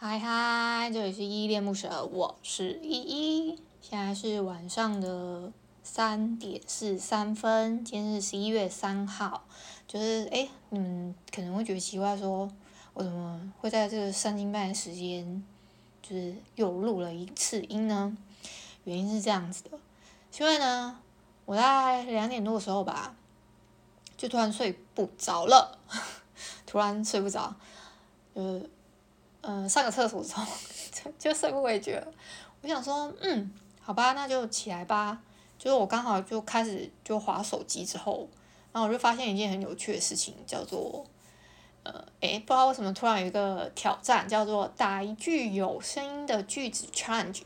嗨嗨，这里是依依恋不舍，我是依依。现在是晚上的三点四十三分，今天是十一月三号。就是哎，你们可能会觉得奇怪说，我怎么会在这个三更半的时间，就是又录了一次音呢？原因是这样子的，因为呢，我在两点多的时候吧，就突然睡不着了，突然睡不着，就是。嗯、上个厕所之后 就睡不回去了。我想说，嗯，好吧，那就起来吧。就是我刚好就开始就划手机之后，然后我就发现一件很有趣的事情，叫做，呃，诶，不知道为什么突然有一个挑战，叫做打一句有声音的句子 challenge，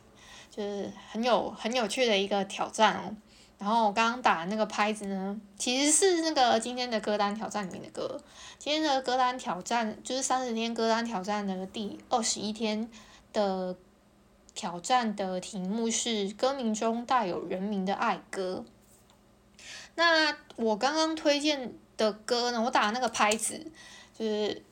就是很有很有趣的一个挑战哦。然后我刚刚打那个拍子呢，其实是那个今天的歌单挑战里面的歌。今天的歌单挑战就是三十天歌单挑战的第二十一天的挑战的题目是歌名中带有人名的爱歌。那我刚刚推荐的歌呢，我打那个拍子就是。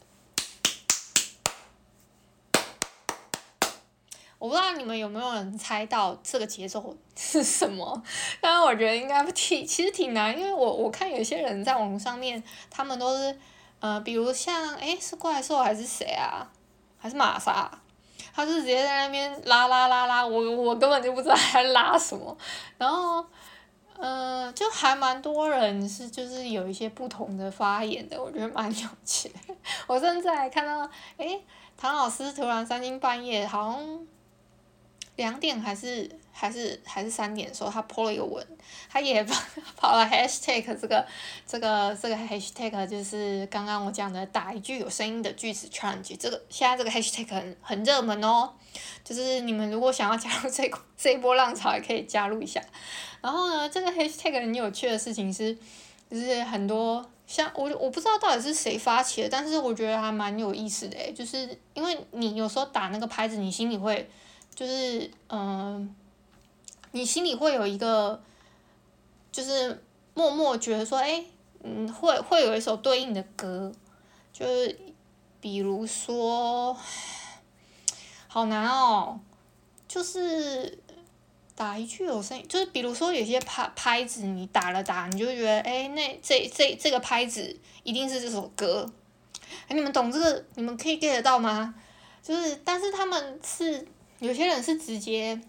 我不知道你们有没有人猜到这个节奏是什么？但是我觉得应该不挺，其实挺难，因为我我看有些人在网上面，他们都是，呃，比如像，诶，是怪兽还是谁啊？还是玛莎？他是直接在那边拉拉拉拉，我我根本就不知道他拉什么。然后，呃，就还蛮多人是就是有一些不同的发言的，我觉得蛮有趣的。我甚至还看到，诶，唐老师突然三更半夜好像。两点还是还是还是三点的时候，他 po 了一个文，他也 跑了 hashtag 这个这个这个 hashtag 就是刚刚我讲的打一句有声音的句子 challenge，这个现在这个 hashtag 很很热门哦，就是你们如果想要加入这这一波浪潮，也可以加入一下。然后呢，这个 hashtag 很有趣的事情是，就是很多像我我不知道到底是谁发起的，但是我觉得还蛮有意思的诶，就是因为你有时候打那个拍子，你心里会。就是嗯、你心里会有一个，就是默默觉得说，哎，嗯，会会有一首对应的歌，就是比如说，好难哦，就是打一句有声音，就是比如说有些拍拍子，你打了打，你就觉得，哎，那这这这个拍子一定是这首歌，哎，你们懂这个？你们可以 get 到吗？就是，但是他们是。有些人是直接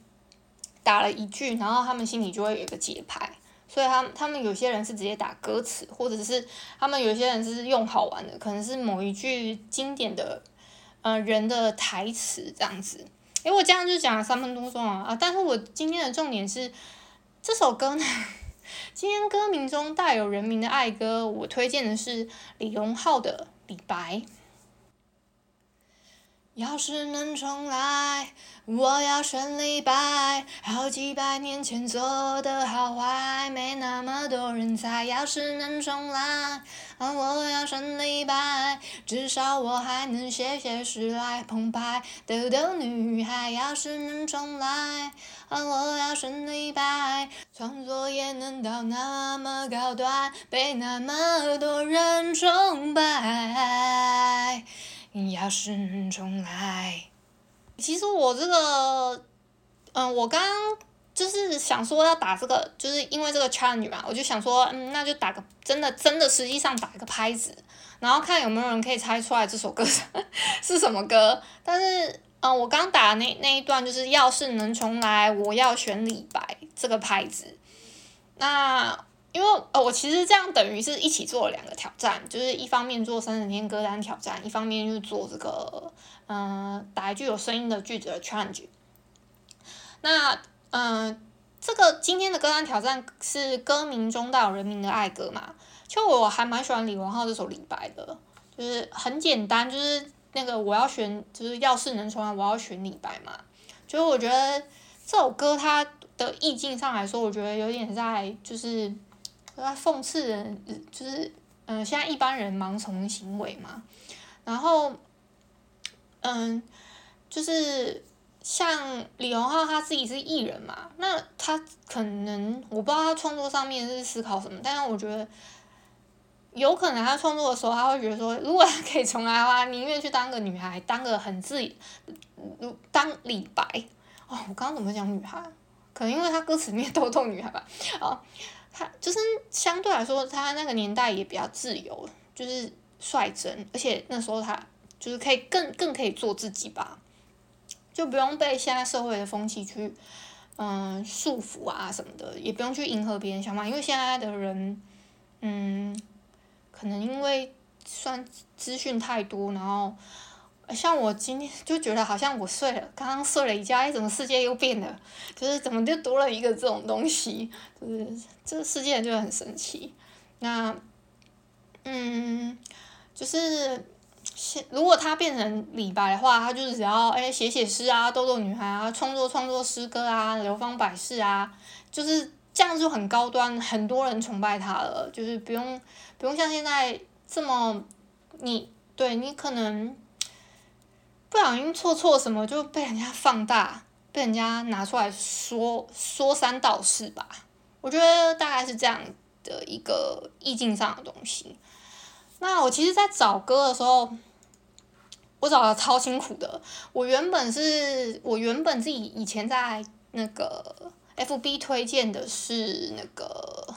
打了一句，然后他们心里就会有一个节拍，所以他他们有些人是直接打歌词，或者是他们有些人是用好玩的，可能是某一句经典的呃人的台词这样子。诶，我这样就讲了三分多钟啊啊！但是我今天的重点是这首歌呢，今天歌名中带有人名的爱歌，我推荐的是李荣浩的《李白》。要是能重来，我要选李白。好几百年前做的好坏，没那么多人猜。要是能重来，我要选李白。至少我还能写写诗来澎湃逗逗女孩。要是能重来，我要选李白。创作也能到那么高端，被那么多人崇拜。要是能重来，其实我这个，嗯，我刚刚就是想说要打这个，就是因为这个 challenge 嘛，我就想说，嗯，那就打个真的真的实际上打个拍子，然后看有没有人可以猜出来这首歌 是什么歌。但是，嗯，我刚打那那一段就是要是能重来，我要选李白这个拍子，那。因为呃，我其实这样等于是一起做了两个挑战，就是一方面做三十天歌单挑战，一方面就做这个嗯、打一句有声音的句子的 challenge。那嗯、这个今天的歌单挑战是歌名中带有人民的爱歌嘛？就我还蛮喜欢李荣浩这首《李白》的，就是很简单，就是那个我要选，就是要是能重来，我要选李白嘛。就是我觉得这首歌它的意境上来说，我觉得有点在就是。在讽刺人，就是嗯、现在一般人盲从行为嘛。然后，嗯，就是像李荣浩他自己是艺人嘛，那他可能我不知道他创作上面是思考什么，但是我觉得有可能他创作的时候，他会觉得说，如果他可以重来的话，宁愿去当个女孩，当个很自，如当李白。哦，我刚刚怎么讲女孩？可能因为他歌词里面都都女孩吧。哦，他就是相对来说，他那个年代也比较自由，就是率真，而且那时候他就是可以更更可以做自己吧，就不用被现在社会的风气去。嗯，束缚啊什么的，也不用去迎合别人想法，因为现在的人，嗯，可能因为算资讯太多，然后像我今天就觉得好像我睡了，刚刚睡了一觉，哎，怎么世界又变了？就是怎么就多了一个这种东西？就是这个世界就很神奇。那，嗯，就是。如果他变成李白的话，他就是只要哎写写诗啊，逗逗女孩啊，创作创作诗歌啊，流芳百世啊，就是这样就很高端，很多人崇拜他了，就是不用不用像现在这么你对你可能不小心错错什么就被人家放大，被人家拿出来说说三道四吧。我觉得大概是这样的一个意境上的东西。那我其实，在找歌的时候，我找的超辛苦的。我原本是我原本自己以前在那个 FB 推荐的是那个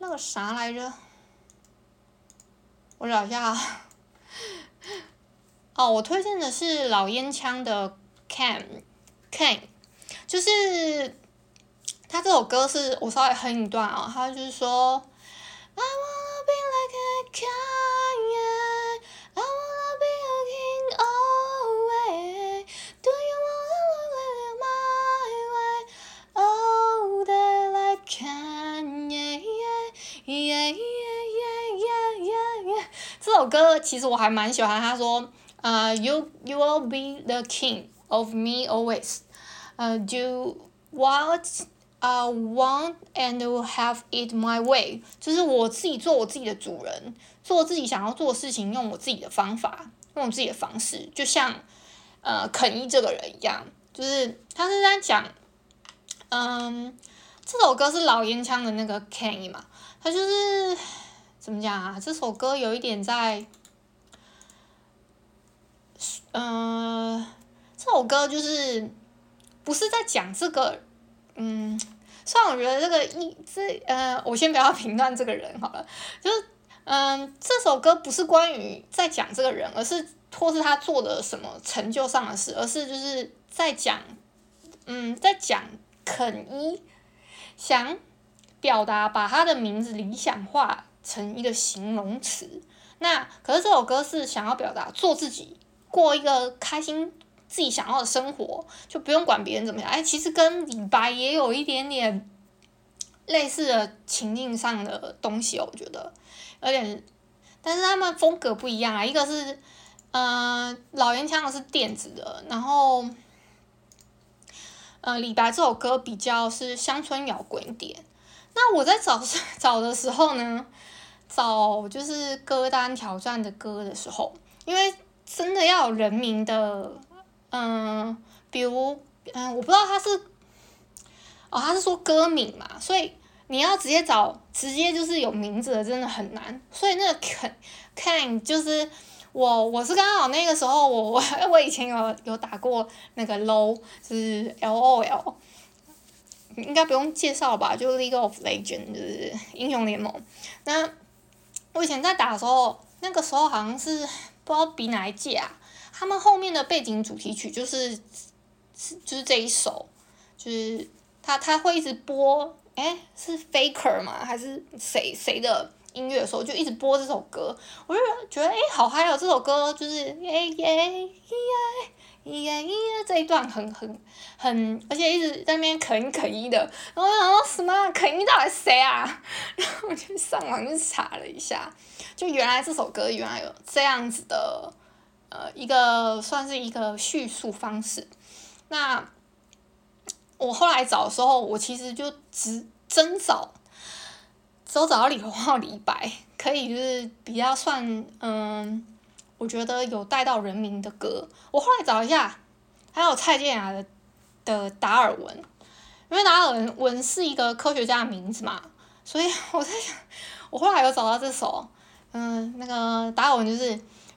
那个啥来着？我找一下啊。哦，我推荐的是老烟枪的《Can Can》，就是他这首歌是我稍微哼一段啊，他就是说。I wanna be like a king, I wanna be a king all way Do you wanna live my way all day like Kanye? Yeah, yeah, yeah, yeah, yeah, yeah. 这首歌其实我还蛮喜欢，他说。呃、uh,，You you will be the king of me always，呃、uh,，do what I want and have it my way，就是我自己做我自己的主人，做自己想要做的事情，用我自己的方法，用我自己的方式，就像呃肯一这个人一样，就是他是在讲，嗯，这首歌是老烟枪的那个 Kenny 嘛，他就是。怎么讲啊？这首歌有一点在，嗯、呃，这首歌就是不是在讲这个，嗯，虽然我觉得这个一这呃，我先不要评断这个人好了，就是嗯、这首歌不是关于在讲这个人，而是或是他做的什么成就上的事，而是就是在讲，嗯，在讲肯一想表达把他的名字理想化。成一个形容词，那可是这首歌是想要表达做自己，过一个开心自己想要的生活，就不用管别人怎么样。哎，其实跟李白也有一点点类似的情境上的东西哦，我觉得有点，但是他们风格不一样啊。一个是，呃，老烟枪的是电子的，然后，呃，李白这首歌比较是乡村摇滚一点。那我在找 找的时候呢，找就是歌单挑战的歌的时候，因为真的要人名的，嗯，比如，嗯，我不知道他是，哦，他是说歌名嘛，所以你要直接找，直接就是有名字的，真的很难。所以那个肯看就是我，我是刚好那个时候，我我 我以前有有打过那个 LOL，就是 L O L，应该不用介绍吧，就 League of Legend，就是英雄联盟，那。我以前在打的时候，那个时候好像是不知道比哪一届啊，他们后面的背景主题曲就是是就是这一首，就是他他会一直播，诶，是 Faker 吗？还是谁谁的音乐的时候就一直播这首歌，我就觉得诶，好嗨哦！这首歌就是耶耶耶。咿呀咿呀，这一段很很很，而且一直在那边啃啃一的，然后我想说什么肯一到底是谁啊？然后我就上网去查了一下，就原来这首歌原来有这样子的，呃，一个算是一个叙述方式。那我后来找的时候，我其实就只真找，只有找到李荣浩、李白，可以就是比较算嗯。我觉得有带到人民的歌，我后来找一下，还有蔡健雅的的达尔文，因为达尔文是一个科学家的名字嘛，所以 我在想，我后来有找到这首，嗯，那个达尔文就是。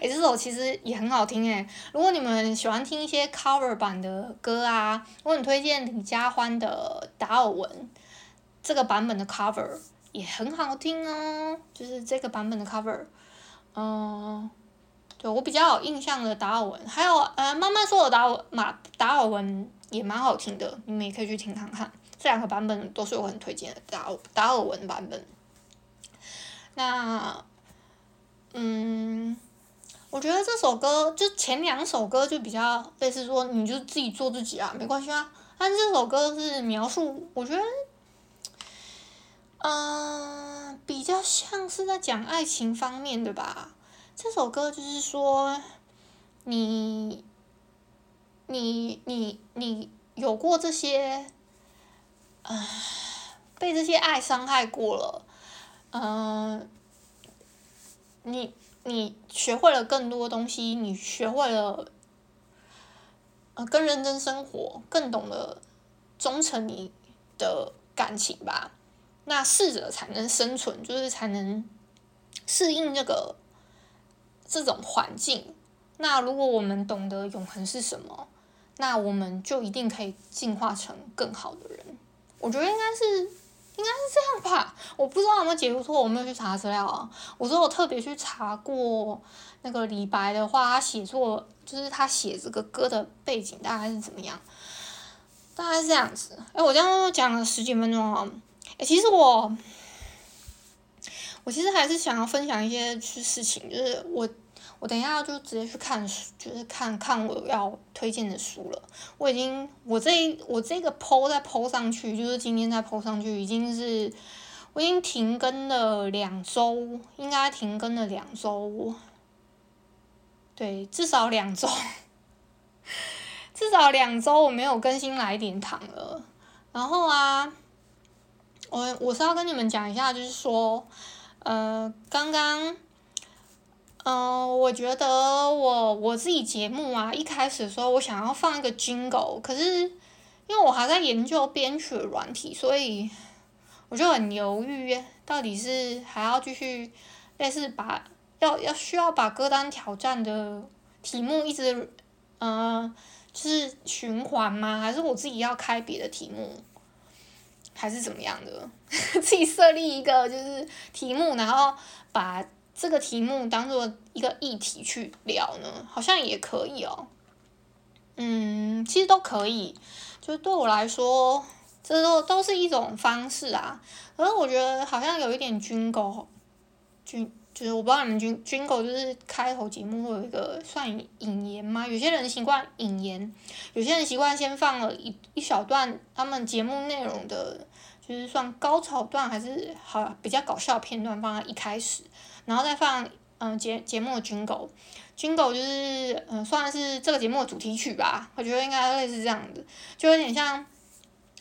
诶，这首其实也很好听诶。如果你们喜欢听一些 cover 版的歌啊，我很推荐李佳欢的达尔文这个版本的 cover 也很好听哦。就是这个版本的 cover，嗯，对我比较有印象的达尔文，还有呃，慢慢说的达尔马达尔文也蛮好听的，你们也可以去听看看。这两个版本都是我很推荐的达尔达尔文版本。那，嗯。我觉得这首歌就前两首歌就比较类似说，你就自己做自己啊，没关系啊。但这首歌是描述，我觉得，嗯、比较像是在讲爱情方面的吧。这首歌就是说，你，你，你，你有过这些，呃，被这些爱伤害过了，嗯、你。你学会了更多东西，你学会了，呃，更认真生活，更懂得忠诚你的感情吧。那适者才能生存，就是才能适应这个这种环境。那如果我们懂得永恒是什么，那我们就一定可以进化成更好的人。我觉得应该是。应该是这样吧，我不知道有没有解读错，我没有去查资料啊。我说我特别去查过那个李白的话，他写作就是他写这个歌的背景大概是怎么样，大概是这样子。哎，我这样讲了十几分钟啊，哎，其实我我其实还是想要分享一些事情，就是我。我等一下就直接去看书，就是看看我要推荐的书了。我已经，我这我这个 po 再 po 上去，就是今天再 po 上去，已经是我已经停更了两周，应该停更了两周，对，至少两周，至少两周我没有更新来点糖了。然后啊，我我是要跟你们讲一下，就是说，呃，刚刚。嗯，我觉得我我自己节目啊，一开始的时候我想要放一个 jingle，可是因为我还在研究编曲软体，所以我就很犹豫，到底是还要继续类似把要要需要把歌单挑战的题目一直嗯，就是循环吗？还是我自己要开别的题目，还是怎么样的？自己设立一个就是题目，然后把。这个题目当做一个议题去聊呢，好像也可以哦。嗯，其实都可以，就是对我来说，这都都是一种方式啊。可是我觉得好像有一点军狗，军就是我不知道你们军军狗就是开头节目会有一个算引言吗？有些人习惯引言，有些人习惯先放了一一小段他们节目内容的，就是算高潮段还是好比较搞笑片段放在一开始。然后再放嗯节节目的 jingle，jingle 就是嗯算是这个节目的主题曲吧，我觉得应该类似这样的，就有点像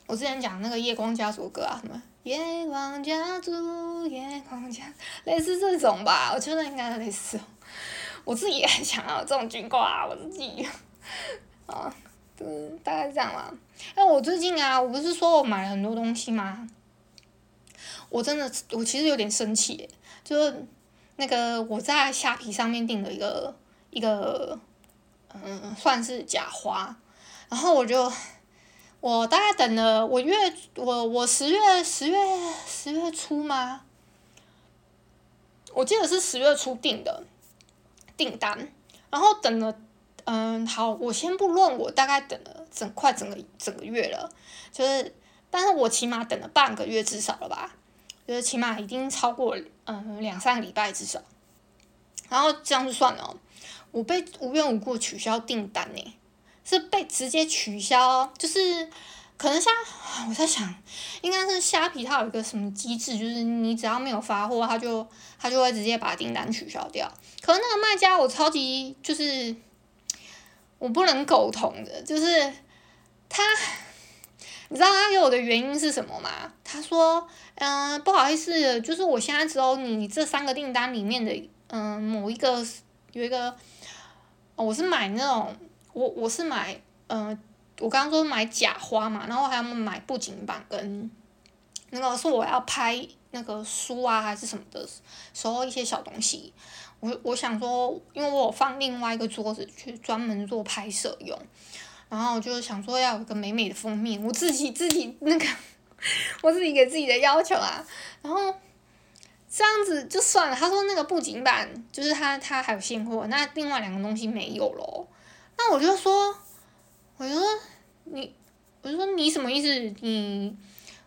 我之前讲那个夜光家族歌啊，什么夜光家族，夜光家，类似这种吧，我觉得应该类似。我自己也很想要这种 jingle 啊，我自己啊，嗯，大概是这样吧。哎，我最近啊，我不是说我买了很多东西吗？我真的，我其实有点生气，就是。那个我在虾皮上面订了一个一个，嗯，算是假花，然后我就我大概等了我月我我十月十月十月初吗？我记得是十月初订的订单，然后等了嗯好，我先不论我大概等了整快整个整个月了，就是但是我起码等了半个月至少了吧。就是起码已经超过嗯两三个礼拜至少，然后这样就算了，我被无缘无故取消订单呢，是被直接取消，就是可能像我在想，应该是虾皮它有一个什么机制，就是你只要没有发货，它就它就会直接把订单取消掉。可是那个卖家我超级就是我不能苟同的，就是他，你知道他给我的原因是什么吗？他说，嗯、不好意思，就是我现在只有你这三个订单里面的，嗯、某一个有一个，我是买那种，我我是买，嗯、我刚刚说买假花嘛，然后还要买布景板跟那个是我要拍那个书啊还是什么的时候一些小东西。我我想说，因为我有放另外一个桌子去专门做拍摄用，然后就是想说要有一个美美的封面，我自己自己那个，我自己给自己的要求啊，然后这样子就算了。他说那个布景板就是他他还有现货，那另外两个东西没有咯。那我就说，我就说你，我就说你什么意思？你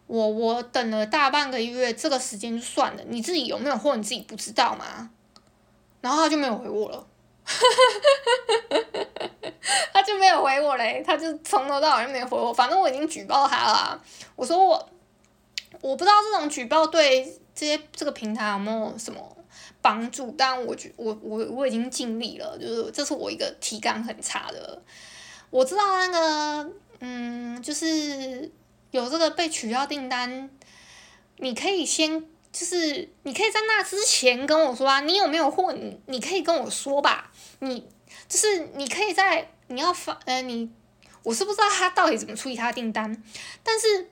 我我等了大半个月，这个时间就算了，你自己有没有货你自己不知道吗？然后他就没有回我了，他就没有回我嘞，他就从头到尾就没有回我。反正我已经举报他了，我说我我不知道这种举报对这些这个平台有没有什么帮助，但我觉我我我已经尽力了，就是这是我一个体感很差的。我知道那个嗯，就是有这个被取消订单，你可以先。就是你可以在那之前跟我说啊，你有没有货？你你可以跟我说吧。你就是你可以在你要发呃你，我是不知道他到底怎么处理他的订单，但是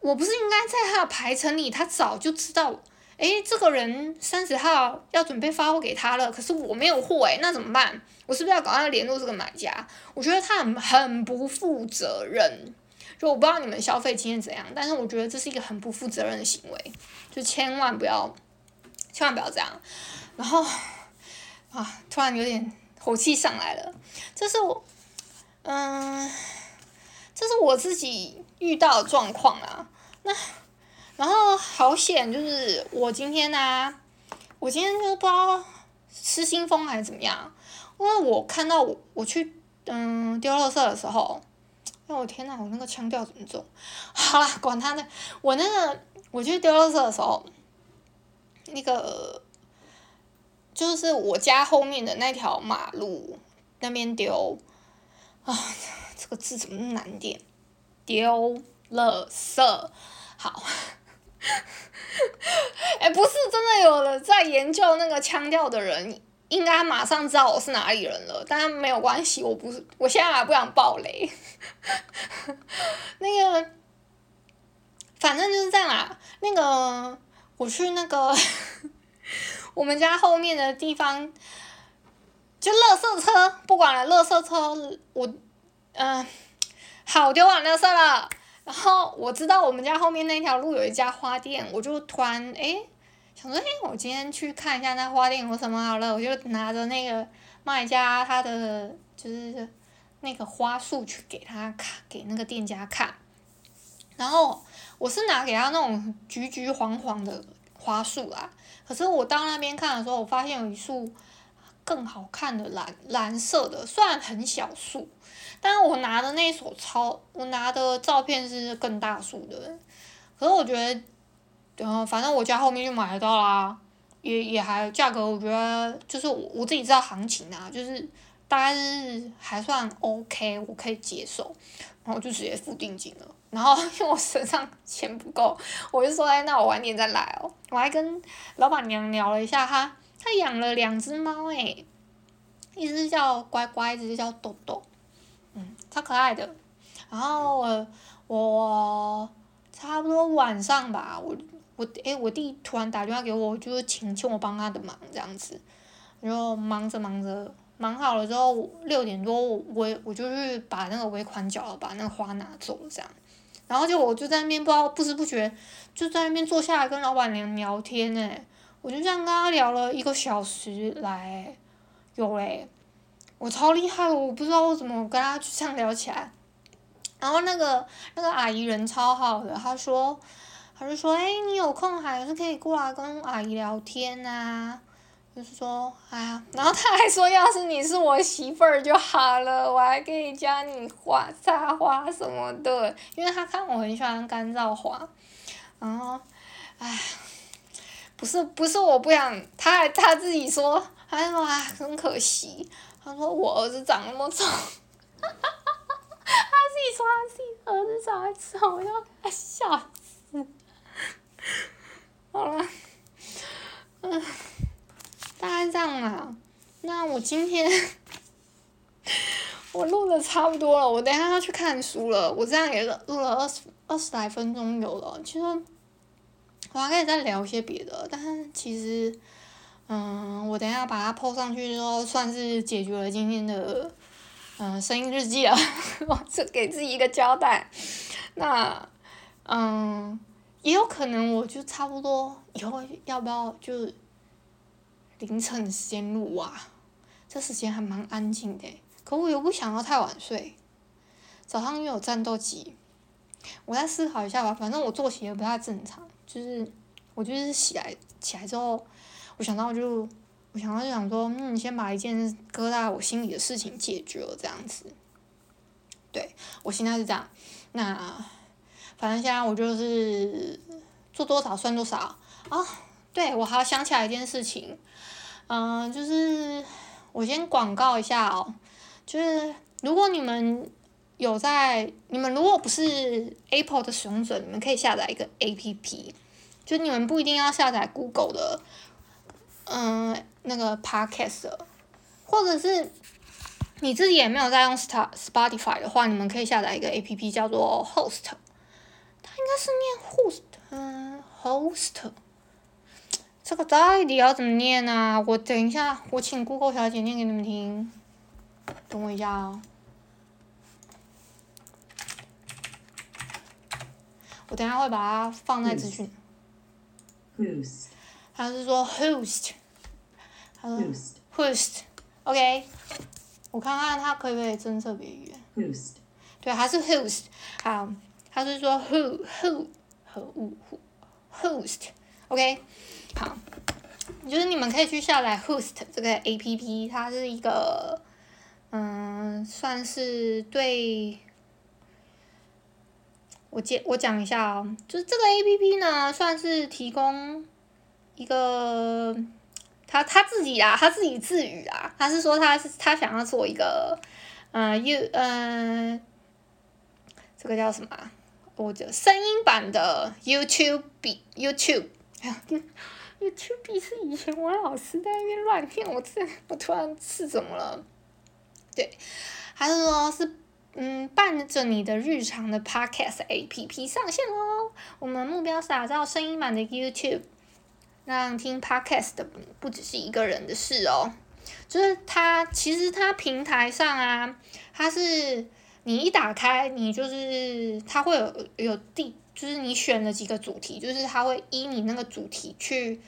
我不是应该在他的排程里，他早就知道，诶，这个人三十号要准备发货给他了，可是我没有货诶，那怎么办？我是不是要赶快联络这个买家？我觉得他很很不负责任。就我不知道你们消费经验怎样，但是我觉得这是一个很不负责任的行为，就千万不要，千万不要这样。然后啊，突然有点火气上来了，这是我，嗯，这是我自己遇到的状况啊。那然后好险，就是我今天呢、我今天就不知道失心疯还是怎么样，因为我看到我我去嗯丢垃圾的时候。哦，我天呐，我那个腔调怎么走？好了，管他呢。我那个我去丢垃圾的时候，那个就是我家后面的那条马路那边丢啊，这个字怎么那么难点？丢垃圾，好。哎、不是真的有了在研究那个腔调的人。应该马上知道我是哪里人了，但没有关系，我不是，我现在还不想爆雷。那个，反正就是这样啦。那个，我去那个 我们家后面的地方，就垃圾车，不管了，垃圾车，我，嗯、呃，好，丢完垃圾了。然后我知道我们家后面那条路有一家花店，我就突然。诶想说，哎，我今天去看一下那花店有什么好了，我就拿着那个卖家他的就是那个花束去给他看，给那个店家看。然后我是拿给他那种橘橘黄黄的花束啦，可是我到那边看的时候，我发现有一束更好看的蓝蓝色的，虽然很小束，但是我拿的那束超，我拿的照片是更大束的，可是我觉得。然后反正我家后面就买得到啦，也也还价格，我觉得就是我我自己知道行情啊，就是大概是还算 OK，我可以接受，然后就直接付定金了。然后 因为我身上钱不够，我就说哎，那我晚点再来哦。我还跟老板娘聊了一下，她她养了两只猫诶，一只叫乖乖，一只叫豆豆，嗯，超可爱的。然后我我差不多晚上吧，我。我诶，我弟突然打电话给我，就是请请我帮他的忙这样子，然后忙着忙着，忙好了之后六点多我我我就去把那个尾款缴了，把那个花拿走了这样，然后就我就在那边不知道不知不觉就在那边坐下来跟老板娘聊天诶，我就这样跟他聊了一个小时来，有嘞，我超厉害，我不知道我怎么跟他就这样聊起来，然后那个那个阿姨人超好的，她说。她就说：“哎，你有空还是可以过来跟阿姨聊天啊。”就是说，哎呀，然后他还说：“要是你是我媳妇儿就好了，我还可以教你画插花什么的。”因为他看我很喜欢干燥花，然后，哎，不是不是我不想，他还他自己说，他说啊，很可惜。他说我儿子长那么丑，他自己说他自己儿子长得丑，我要他笑死。好了，嗯，大概这样啦。那我今天 我录的差不多了，我等下要去看书了。我这样也录了二十二十来分钟有了。其实我还可以再聊一些别的，但是其实。嗯，我等下把它 po 上去之后，算是解决了今天的嗯声音日记了，我这给自己一个交代。那嗯，也有可能我就差不多以后要不要就凌晨时间录啊？这时间还蛮安静的，可我又不想要太晚睡，早上又有战斗机。我再思考一下吧，反正我作息也不太正常，就是我就是起来起来之后。我想到就，我想到就想说，嗯，先把一件搁在我心里的事情解决了，这样子。对，我现在是这样。那反正现在我就是做多少算多少啊。对，我还要想起来一件事情，嗯、就是我先广告一下哦，就是如果你们有在，你们如果不是 Apple 的使用者，你们可以下载一个 APP，就你们不一定要下载 Google 的。嗯，那个 podcast，或者是你自己也没有在用 Spotify 的话，你们可以下载一个 APP 叫做 Host，它应该是念 Host，嗯，Host，这个到底要怎么念啊？我等一下，我请 Google 小姐念给你们听，等我一下哦。我等一下会把它放在资讯。Host，他是说 Host。Host，OK，我看看他可不可以增设别语言。Host，对，还是 Host，好，它是说 Who Who 和 Who Host，OK，好，就是你们可以去下载 Host 这个 APP，它是一个，嗯，算是对，我介我讲一下哦，就是这个 APP 呢，算是提供一个。他他自己啊，他自己自语啊，他是说他是他想要做一个，嗯、呃、，You，嗯、这个叫什么？我的声音版的 YouTube，YouTube，，YouTube 是以前我老师在那边乱骗我，这我突然是怎么了？对，他是说是嗯，伴着你的日常的 Podcast APP 上线哦，我们目标是打造声音版的 YouTube。让听 podcast 的不只是一个人的事哦，就是它其实它平台上啊，它是你一打开，你就是它会有有第，就是你选了几个主题，就是它会依你那个主题去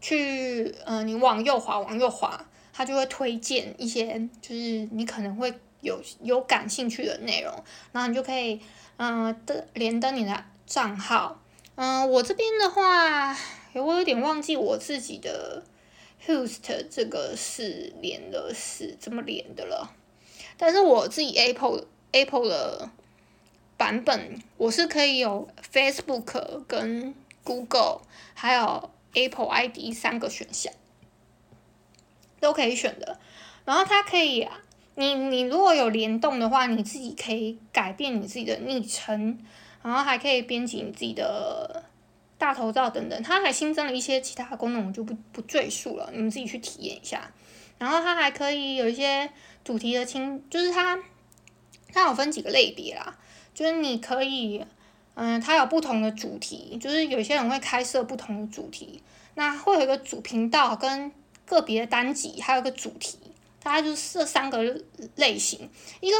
去，嗯、呃，你往右滑，往右滑，它就会推荐一些就是你可能会有有感兴趣的内容，然后你就可以嗯登连登你的账号，嗯、我这边的话。我有点忘记我自己的 host 这个是连的是怎么连的了，但是我自己 Apple Apple 的版本，我是可以有 Facebook 跟 Google 还有 Apple ID 三个选项都可以选的。然后它可以，你你如果有联动的话，你自己可以改变你自己的昵称，然后还可以编辑你自己的。大头照等等，它还新增了一些其他功能，我就不不赘述了，你们自己去体验一下。然后它还可以有一些主题的清，就是它它有分几个类别啦，就是你可以，嗯，它有不同的主题，就是有些人会开设不同的主题，那会有一个主频道跟个别单集，还有一个主题，大概就是这三个类型。一个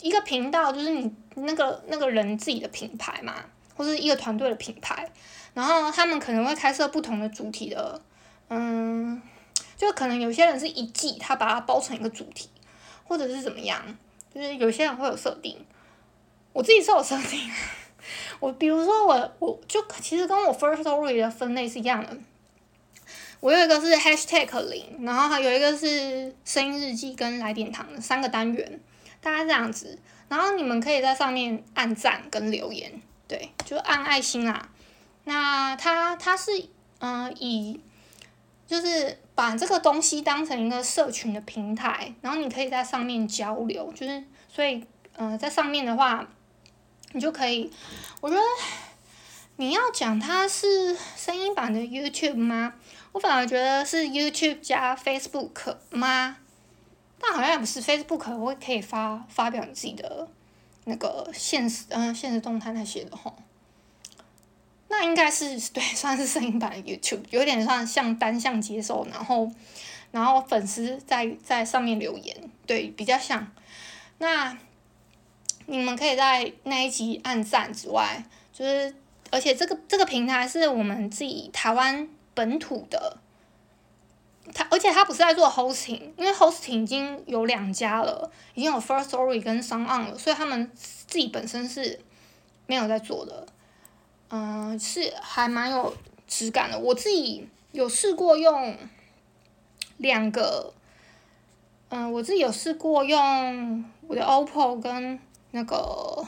一个频道就是你那个那个人自己的品牌嘛，或是一个团队的品牌。然后他们可能会开设不同的主题的，嗯，就可能有些人是一季，他把它包成一个主题，或者是怎么样，就是有些人会有设定，我自己是有设定，我比如说我我就其实跟我 first story 的分类是一样的，我有一个是 Hashtag 零，然后还有一个是声音日记跟来点糖三个单元，大概这样子，然后你们可以在上面按赞跟留言，对，就按爱心啦。那它它是嗯、以就是把这个东西当成一个社群的平台，然后你可以在上面交流，就是所以，嗯、在上面的话，你就可以，我觉得你要讲它是声音版的 YouTube 吗？我反而觉得是 YouTube 加 Facebook 吗？但好像也不是，Facebook 我可以发发表你自己的那个现实嗯现实动态那些的吼。那应该是对，算是声音版的 YouTube，有点像像单向接受，然后然后粉丝在在上面留言，对，比较像。那你们可以在那一集按赞之外，就是而且这个这个平台是我们自己台湾本土的。他而且他不是在做 hosting，因为 hosting 已经有两家了，已经有 First Story 跟 SoundOn 了，所以他们自己本身是没有在做的。嗯、是还蛮有质感的。我自己有试过用两个，嗯、我自己有试过用我的 OPPO 跟那个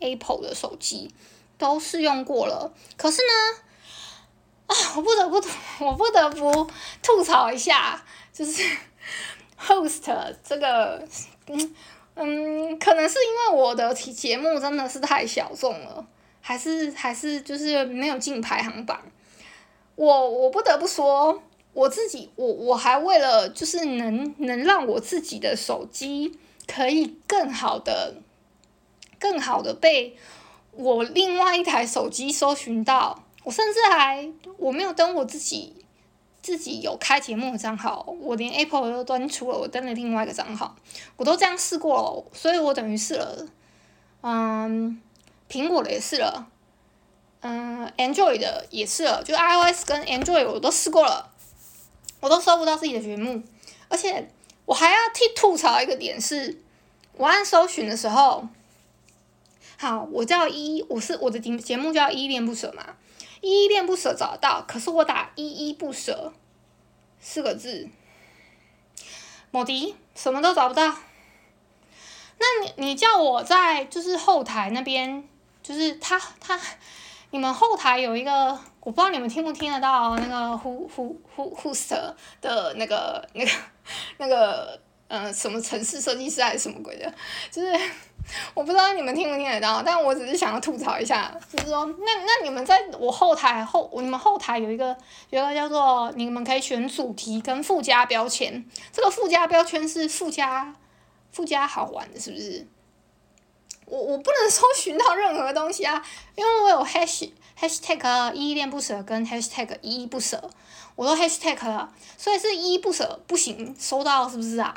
Apple 的手机，都试用过了。可是呢。啊，我不得不，我不得不吐槽一下，就是 host 这个，嗯嗯，可能是因为我的节目真的是太小众了，还是还是就是没有进排行榜。我我不得不说，我自己我我还为了就是能能让我自己的手机可以更好的、更好的被我另外一台手机搜寻到。我甚至还我没有登我自己自己有开节目的账号，我连 Apple 都登出了，我登了另外一个账号，我都这样试过了，所以我等于试了，嗯，苹果的也试了，嗯，Android 的也试了，就 iOS 跟 Android 我都试过了，我都搜不到自己的节目，而且我还要替吐槽一个点是，我按搜寻的时候，好，我叫依依，我是我的节节目叫依恋不舍嘛。依依恋不舍找得到，可是我打依依不舍四个字，某迪什么都找不到。那你你叫我在就是后台那边，就是他他，你们后台有一个，我不知道你们听不听得到那个呼呼呼呼舍的那个那个那个嗯、什么城市设计师还是什么鬼的，就是。我不知道你们听不听得到，但我只是想要吐槽一下，就是说，那那你们在我后台后，你们后台有一个有个叫做，你们可以选主题跟附加标签，这个附加标签是附加附加好玩的，是不是？我我不能搜 寻到任何东西啊，因为我有 hash hashtag 依依恋不舍跟 hashtag 依依不舍，我都 hashtag 了，所以是依依不舍不行，收到是不是啊？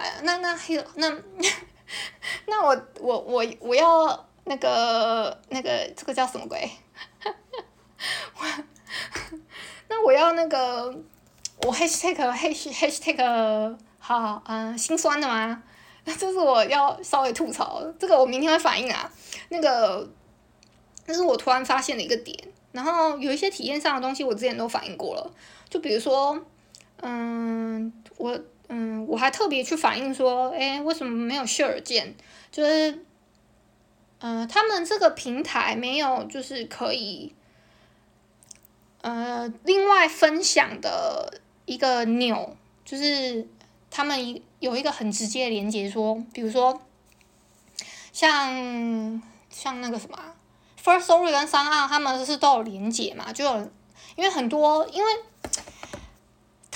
哎，那那还有那。那 我我我我要那个那个这个叫什么鬼？我那我要那个我 #hashtag#hashtag 好嗯心酸的吗？那 这是我要稍微吐槽，这个我明天会反映啊。那个那是我突然发现的一个点，然后有一些体验上的东西我之前都反映过了，就比如说嗯我。嗯，我还特别去反映说，哎，为什么没有 share 键？就是，嗯、他们这个平台没有，就是可以，呃，另外分享的一个钮，就是他们一有一个很直接的连接，说，比如说，像像那个什么，Firstory 跟 SoundOn 他们是都有连接嘛，就有，因为很多，因为。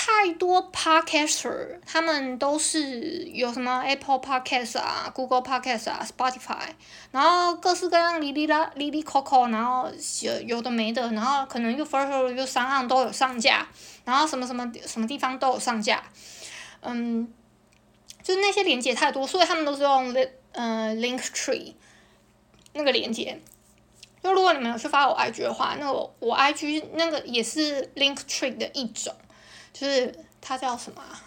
太多 podcaster，他们都是有什么 Apple Podcast 啊、Google Podcast 啊、Spotify，然后各式各样哩哩啦、哩哩扣扣，然后有有的没的，然后可能又 First 又 SoundOn 都有上架，然后什么什么什么地方都有上架，嗯，就是那些连接太多，所以他们都是用 li, 呃 Linktree 那个连接。就如果你们有去发我 IG 的话，那我我 IG 那个也是 Linktree 的一种。就是它叫什么啊？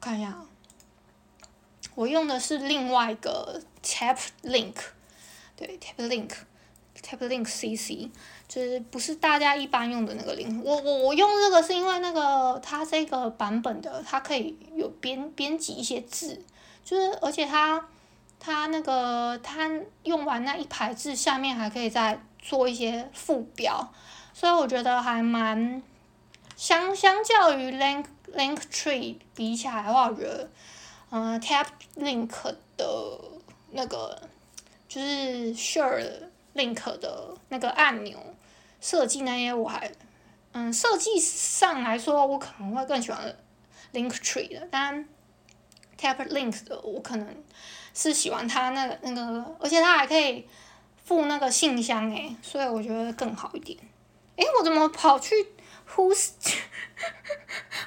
看一下，我用的是另外一个 Tap Link，对，Tap Link，Tap Link CC，就是不是大家一般用的那个 link。我我我用这个是因为那个它这个版本的，它可以有编编辑一些字，就是而且它它那个它用完那一排字下面还可以再做一些副标，所以我觉得还蛮。相相较于 Link Linktree 比起来的话，我觉得，嗯、呃、Tap Link 的那个就是 Share Link 的那个按钮设计那些，我还，嗯，设计上来说，我可能会更喜欢 Linktree 的，但 Tap Link 的我可能是喜欢它那个那个，而且它还可以附那个信箱诶，所以我觉得更好一点。诶，我怎么跑去？Who's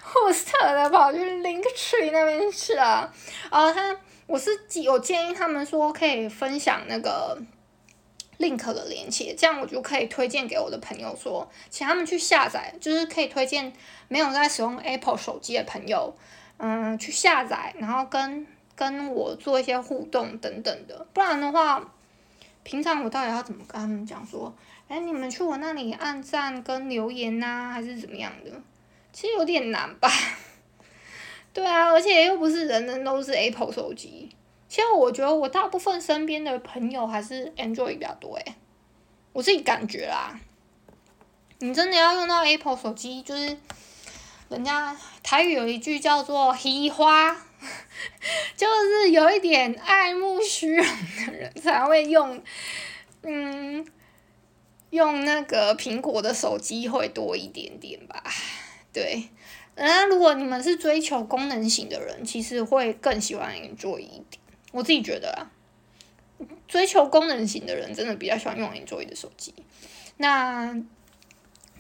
Who's 的跑去 Linktree 那边去了？啊，他我是有建议他们说可以分享那个 Link 的链接，这样我就可以推荐给我的朋友说，请他们去下载，就是可以推荐没有在使用 Apple 手机的朋友，嗯，去下载，然后跟跟我做一些互动等等的，不然的话，平常我到底要怎么跟他们讲说？哎，你们去我那里按赞跟留言呐、啊，还是怎么样的？其实有点难吧。对啊，而且又不是人人都是 Apple 手机。其实我觉得我大部分身边的朋友还是 Android 比较多诶，我自己感觉啦。你真的要用到 Apple 手机，就是人家台语有一句叫做“虚花”，就是有一点爱慕虚荣的人才会用，嗯。用那个苹果的手机会多一点点吧，对。那如果你们是追求功能型的人，其实会更喜欢 Android 一点。我自己觉得啊，追求功能型的人真的比较喜欢用 Android 的手机。那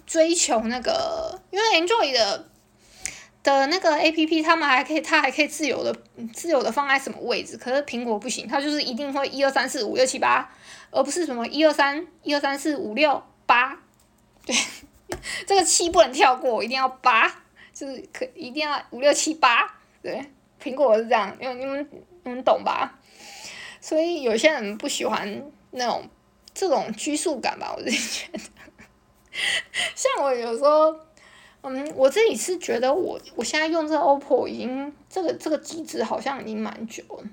追求那个，因为 Android 的的那个 APP，他们还可以，它还可以自由的、自由的放在什么位置。可是苹果不行，它就是一定会一二三四五六七八。而不是什么一二三一二三四五六八，对，这个七不能跳过，一定要八，就是可一定要五六七八，对，苹果是这样，因为你们你们懂吧？所以有些人不喜欢那种这种拘束感吧，我自己觉得。像我有时候，嗯，我自己是觉得我我现在用这个 OPPO 已经这个这个机子好像已经蛮久了，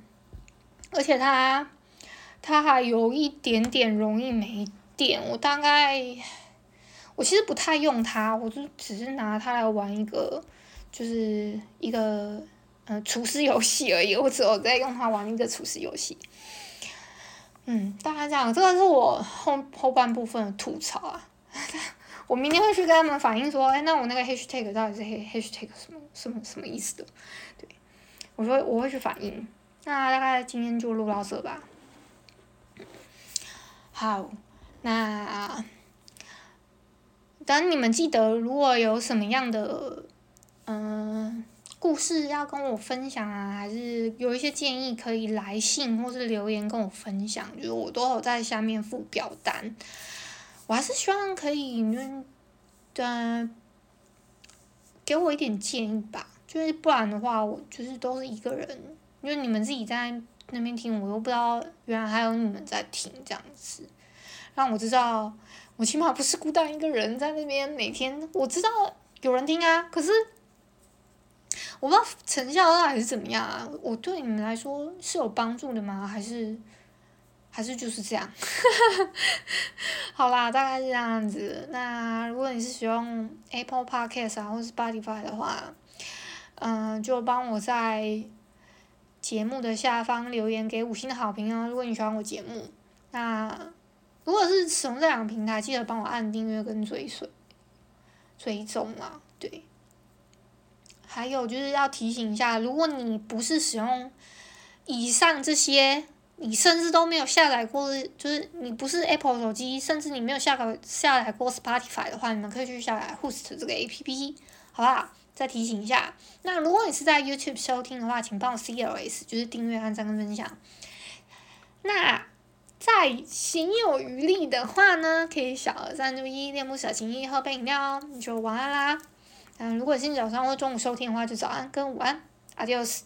而且它。它还有一点点容易没电，我大概我其实不太用它，我就只是拿它来玩一个，就是一个呃厨师游戏而已，我只有在用它玩一个厨师游戏。嗯，大概这样，这个是我后后半部分的吐槽啊。我明天会去跟他们反映说，哎，那我那个 hashtag 到底是 hashtag 什么什么什么意思的？对，我说我会去反映。那大概今天就录到这吧。好，那等你们记得，如果有什么样的嗯、故事要跟我分享啊，还是有一些建议，可以来信或是留言跟我分享，就是我都有在下面附表单。我还是希望可以，嗯，呃，给我一点建议吧，就是不然的话，我就是都是一个人，因为你们自己在。那边听我又不知道，原来还有你们在听这样子，让我知道我起码不是孤单一个人在那边每天。我知道有人听啊，可是我不知道成效到底是怎么样啊。我对你们来说是有帮助的吗？还是还是就是这样？好啦，大概是这样子。那如果你是使用 Apple Podcast 啊，或是 Spotify 的话，嗯、就帮我在。节目的下方留言给五星的好评哦！如果你喜欢我节目，那如果是使用这两个平台，记得帮我按订阅跟追随追踪啊！对，还有就是要提醒一下，如果你不是使用以上这些，你甚至都没有下载过，就是你不是 Apple 手机，甚至你没有下载下载过 Spotify 的话，你们可以去下载 Host 这个 APP，好不好？再提醒一下，那如果你是在 YouTube 收听的话，请帮我 CLS，就是订阅、按赞跟分享。那在行有余力的话呢，可以小额赞助一恋慕小情意喝杯饮料哦。你就晚安啦。嗯，如果是早上或中午收听的话，就早安跟午安。Adios。